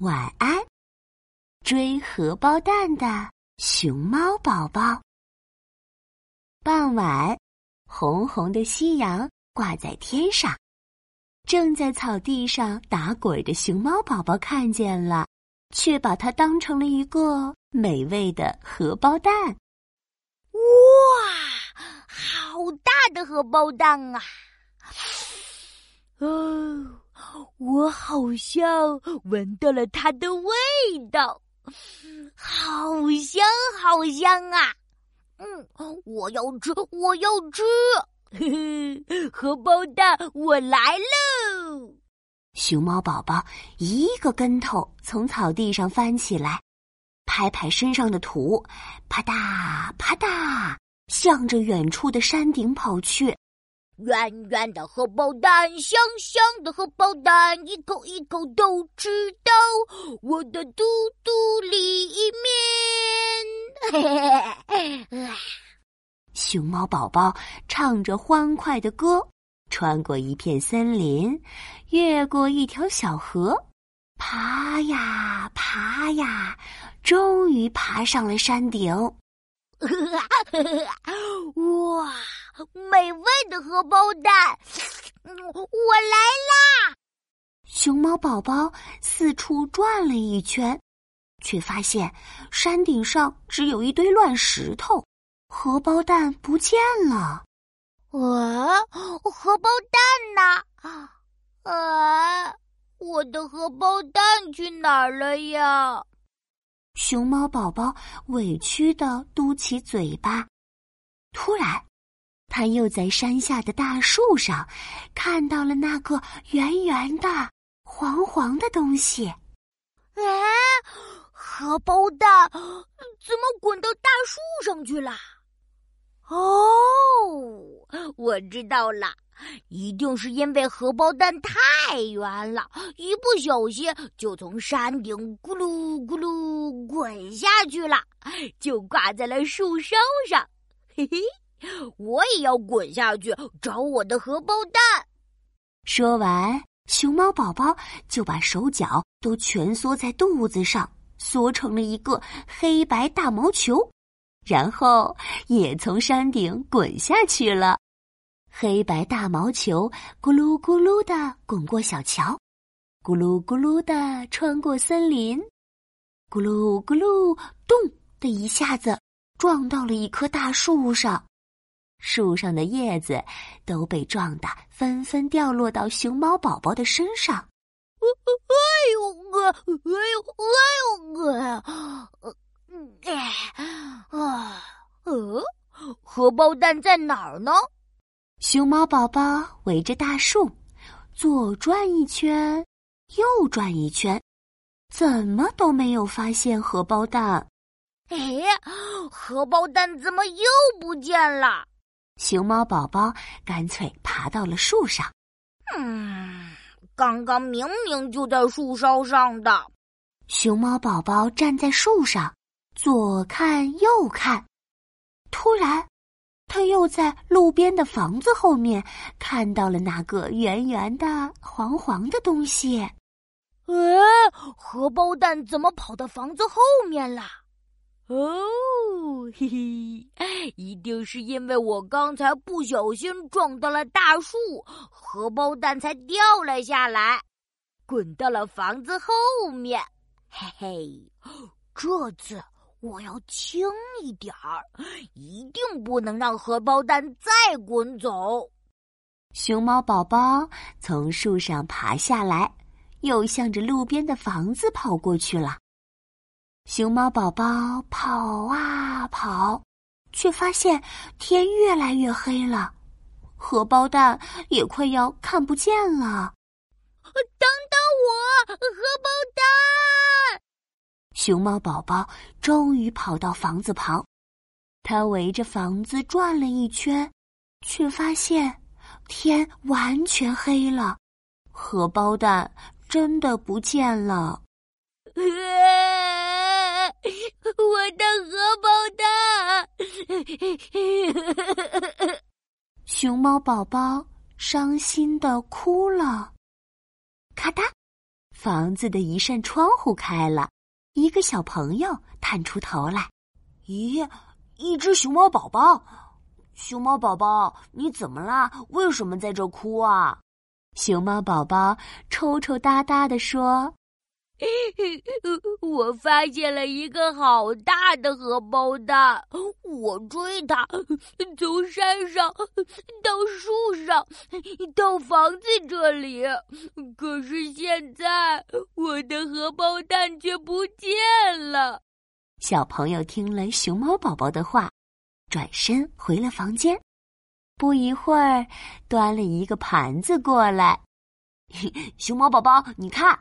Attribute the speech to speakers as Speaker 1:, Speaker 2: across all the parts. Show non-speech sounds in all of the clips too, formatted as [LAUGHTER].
Speaker 1: 晚安，追荷包蛋的熊猫宝宝。傍晚，红红的夕阳挂在天上，正在草地上打滚的熊猫宝宝看见了，却把它当成了一个美味的荷包蛋。
Speaker 2: 哇，好大的荷包蛋啊！我好像闻到了它的味道，好香好香啊！嗯，我要吃，我要吃，[LAUGHS] 荷包蛋，我来喽！
Speaker 1: 熊猫宝宝一个跟头从草地上翻起来，拍拍身上的土，啪嗒啪嗒，向着远处的山顶跑去。
Speaker 2: 圆圆的荷包蛋，香香的荷包蛋，一口一口都吃到我的肚肚里面。[LAUGHS]
Speaker 1: 熊猫宝宝唱着欢快的歌，穿过一片森林，越过一条小河，爬呀爬呀，终于爬上了山顶。[LAUGHS]
Speaker 2: 的荷包蛋，我来啦！
Speaker 1: 熊猫宝宝四处转了一圈，却发现山顶上只有一堆乱石头，荷包蛋不见了。
Speaker 2: 啊，荷包蛋呢？啊，我的荷包蛋去哪儿了呀？
Speaker 1: 熊猫宝宝委屈的嘟起嘴巴，突然。他又在山下的大树上看到了那个圆圆的、黄黄的东西。
Speaker 2: 哎，荷包蛋怎么滚到大树上去了？哦，我知道了，一定是因为荷包蛋太圆了，一不小心就从山顶咕噜咕噜滚下去了，就挂在了树梢上。嘿嘿。我也要滚下去找我的荷包蛋。
Speaker 1: 说完，熊猫宝宝就把手脚都蜷缩在肚子上，缩成了一个黑白大毛球，然后也从山顶滚下去了。黑白大毛球咕噜咕噜的滚过小桥，咕噜咕噜的穿过森林，咕噜咕噜，咚的一下子撞到了一棵大树上。树上的叶子都被撞得纷纷掉落到熊猫宝宝的身上。
Speaker 2: 哎呦哥，哎呦哎呦哥，哎啊呃，荷包蛋在哪儿呢？
Speaker 1: 熊猫宝宝围着大树左转一圈，右转一圈，怎么都没有发现荷包蛋。
Speaker 2: 哎，荷包蛋怎么又不见了？
Speaker 1: 熊猫宝宝干脆爬到了树上。
Speaker 2: 嗯，刚刚明明就在树梢上的。
Speaker 1: 熊猫宝宝站在树上，左看右看。突然，他又在路边的房子后面看到了那个圆圆的、黄黄的东西。
Speaker 2: 哎，荷包蛋怎么跑到房子后面了？哦，嘿嘿，一定是因为我刚才不小心撞到了大树，荷包蛋才掉了下来，滚到了房子后面。嘿嘿，这次我要轻一点儿，一定不能让荷包蛋再滚走。
Speaker 1: 熊猫宝宝从树上爬下来，又向着路边的房子跑过去了。熊猫宝宝跑啊跑，却发现天越来越黑了，荷包蛋也快要看不见了。
Speaker 2: 等等我，荷包蛋！
Speaker 1: 熊猫宝宝终于跑到房子旁，他围着房子转了一圈，却发现天完全黑了，荷包蛋真的不见了。[LAUGHS]
Speaker 2: 我的荷
Speaker 1: 包蛋，[LAUGHS] 熊猫宝宝伤心的哭了。咔嗒，房子的一扇窗户开了，一个小朋友探出头来。
Speaker 3: 咦，一只熊猫宝宝！熊猫宝宝，你怎么啦？为什么在这哭啊？
Speaker 1: 熊猫宝宝抽抽搭搭的说：“ [LAUGHS]
Speaker 2: 我发现了一个好大的荷包蛋，我追它，从山上到树上，到房子这里。可是现在我的荷包蛋却不见了。”
Speaker 1: 小朋友听了熊猫宝宝的话。转身回了房间，不一会儿，端了一个盘子过来。[LAUGHS]
Speaker 3: 熊猫宝宝，你看，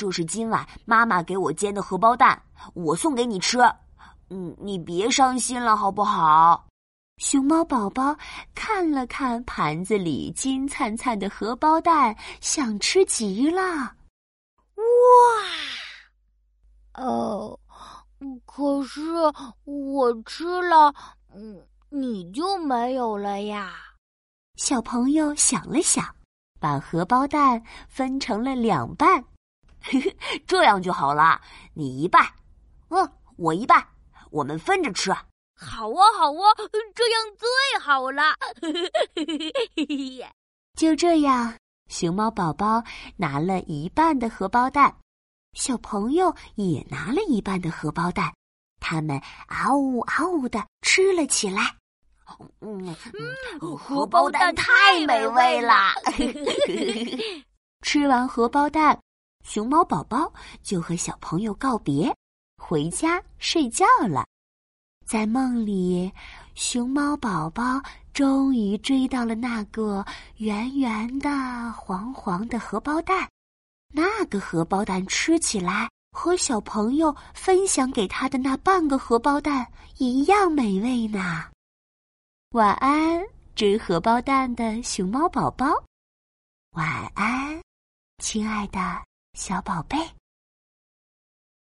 Speaker 3: 这是今晚妈妈给我煎的荷包蛋，我送给你吃。嗯，你别伤心了，好不好？
Speaker 1: 熊猫宝宝看了看盘子里金灿灿的荷包蛋，想吃极了。
Speaker 2: 哇！哦，可是我吃了。嗯，你就没有了呀？
Speaker 1: 小朋友想了想，把荷包蛋分成了两半，[LAUGHS]
Speaker 3: 这样就好了。你一半，嗯，我一半，我们分着吃。
Speaker 2: 好啊，好啊，这样最好了。[LAUGHS]
Speaker 1: 就这样，熊猫宝宝拿了一半的荷包蛋，小朋友也拿了一半的荷包蛋。他们嗷呜嗷呜的吃了起来。
Speaker 3: 嗯，荷包蛋太美味了。[LAUGHS]
Speaker 1: 吃完荷包蛋，熊猫宝宝就和小朋友告别，回家睡觉了。在梦里，熊猫宝宝终于追到了那个圆圆的、黄黄的荷包蛋。那个荷包蛋吃起来。和小朋友分享给他的那半个荷包蛋一样美味呢。晚安，追荷包蛋的熊猫宝宝。晚安，亲爱的小宝贝。